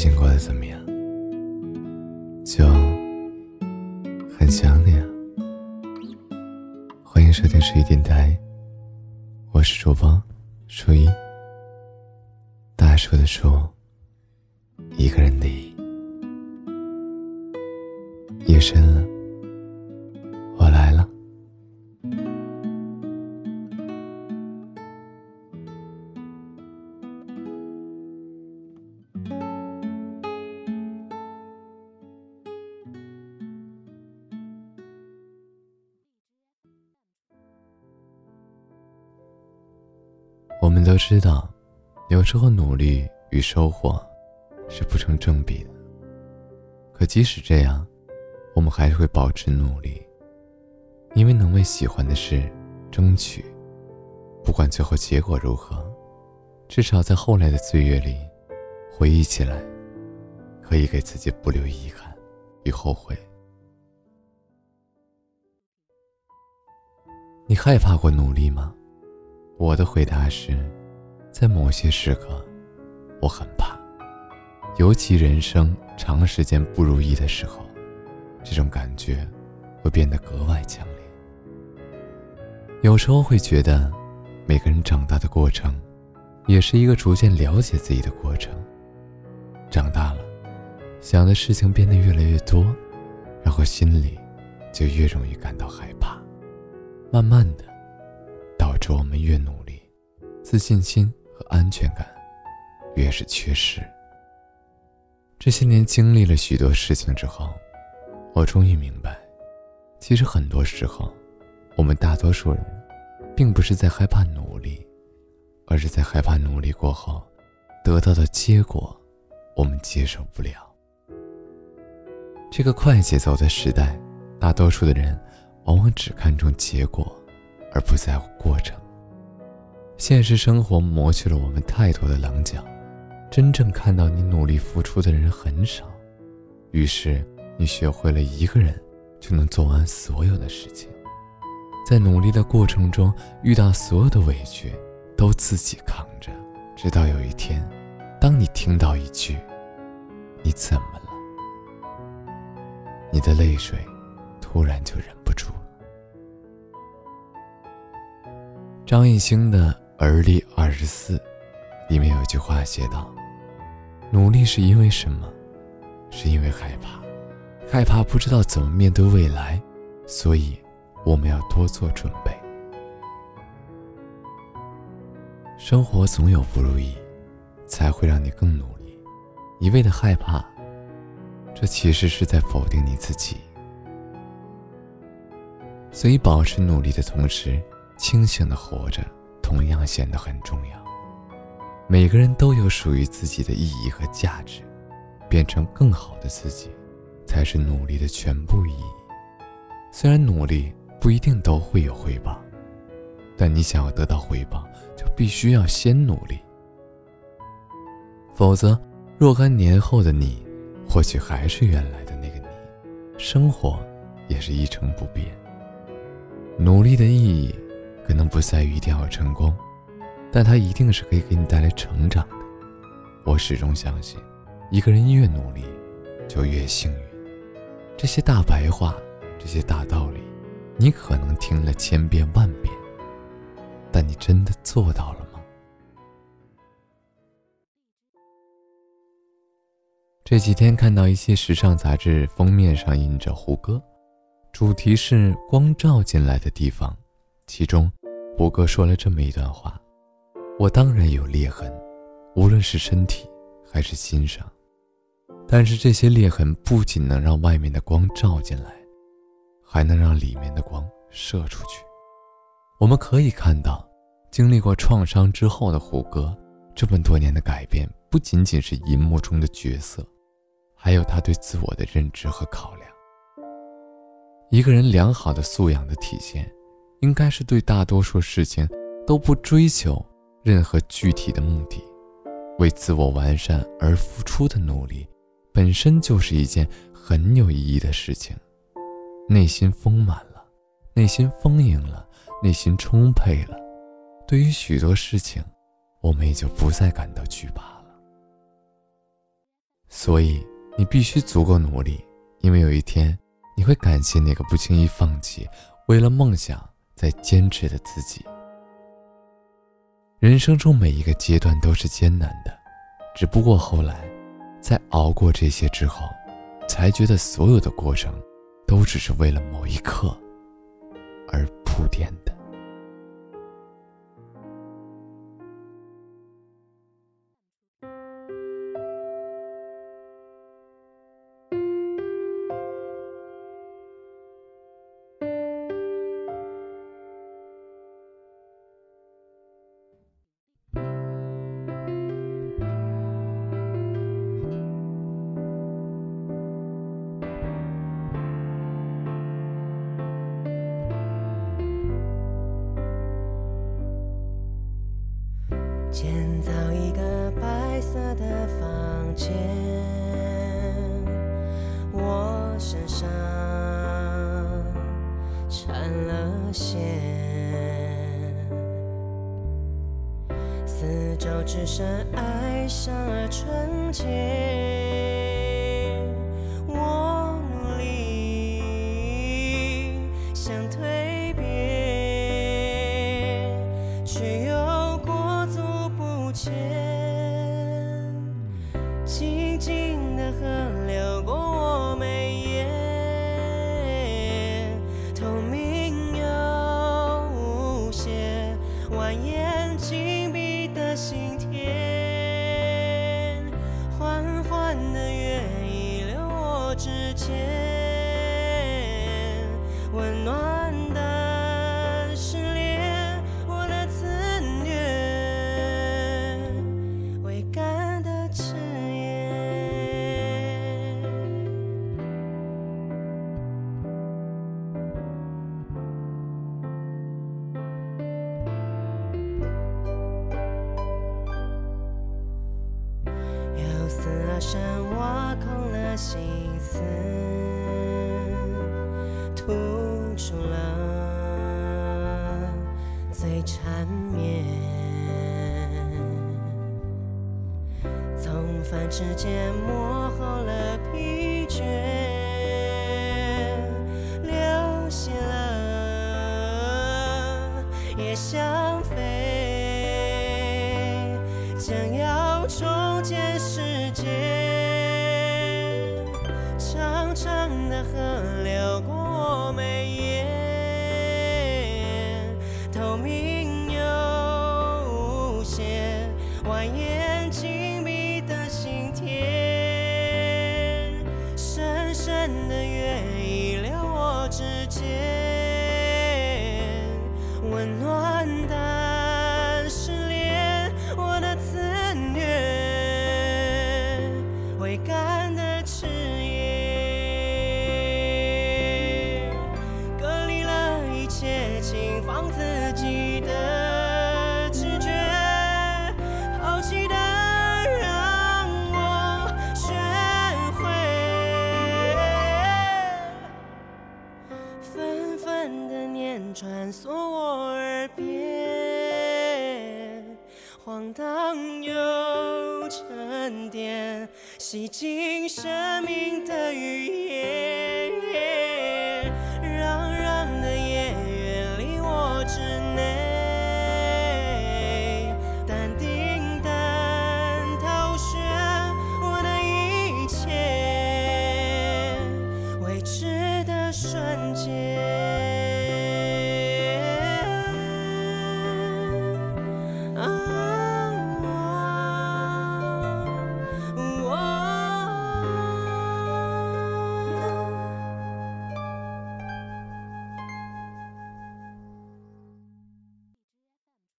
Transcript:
最近过得怎么样？就很想你啊！欢迎收听十一电台，我是主播初一，大树的树，一个人的。夜深了，都知道，有时候努力与收获是不成正比的。可即使这样，我们还是会保持努力，因为能为喜欢的事争取，不管最后结果如何，至少在后来的岁月里，回忆起来，可以给自己不留遗憾与后悔。你害怕过努力吗？我的回答是，在某些时刻，我很怕，尤其人生长时间不如意的时候，这种感觉会变得格外强烈。有时候会觉得，每个人长大的过程，也是一个逐渐了解自己的过程。长大了，想的事情变得越来越多，然后心里就越容易感到害怕，慢慢的。导致我们越努力，自信心和安全感越是缺失。这些年经历了许多事情之后，我终于明白，其实很多时候，我们大多数人，并不是在害怕努力，而是在害怕努力过后得到的结果，我们接受不了。这个快节奏的时代，大多数的人往往只看重结果。而不在乎过程。现实生活磨去了我们太多的棱角，真正看到你努力付出的人很少。于是，你学会了一个人就能做完所有的事情，在努力的过程中遇到所有的委屈，都自己扛着。直到有一天，当你听到一句“你怎么了”，你的泪水突然就忍不住。张艺兴的《而立二十四》里面有句话写道：“努力是因为什么？是因为害怕，害怕不知道怎么面对未来，所以我们要多做准备。生活总有不如意，才会让你更努力。一味的害怕，这其实是在否定你自己。所以，保持努力的同时。”清醒的活着，同样显得很重要。每个人都有属于自己的意义和价值，变成更好的自己，才是努力的全部意义。虽然努力不一定都会有回报，但你想要得到回报，就必须要先努力。否则，若干年后的你，或许还是原来的那个你，生活也是一成不变。努力的意义。可能不在于一定要成功，但它一定是可以给你带来成长的。我始终相信，一个人越努力，就越幸运。这些大白话，这些大道理，你可能听了千遍万遍，但你真的做到了吗？这几天看到一些时尚杂志封面上印着胡歌，主题是光照进来的地方，其中。胡歌说了这么一段话：“我当然有裂痕，无论是身体还是心上，但是这些裂痕不仅能让外面的光照进来，还能让里面的光射出去。我们可以看到，经历过创伤之后的胡歌，这么多年的改变，不仅仅是银幕中的角色，还有他对自我的认知和考量。一个人良好的素养的体现。”应该是对大多数事情都不追求任何具体的目的，为自我完善而付出的努力，本身就是一件很有意义的事情。内心丰满了，内心丰盈了，内心充沛了，对于许多事情，我们也就不再感到惧怕了。所以你必须足够努力，因为有一天你会感谢那个不轻易放弃、为了梦想在坚持的自己。人生中每一个阶段都是艰难的，只不过后来，在熬过这些之后，才觉得所有的过程，都只是为了某一刻而铺垫的。到一个白色的房间，我身上缠了线，四周只剩哀伤而纯洁。前静静的河流过我眉眼，透明又无邪，蜿蜒紧闭的心田，缓缓的月移留我指尖，温暖。付出了最缠绵。从繁指间磨后了疲倦，流血了也想飞，想要重见世限，蜿蜒紧闭的心田，深深的月已流我指尖，温暖但失恋，我的自虐，未干洗净生命的语言。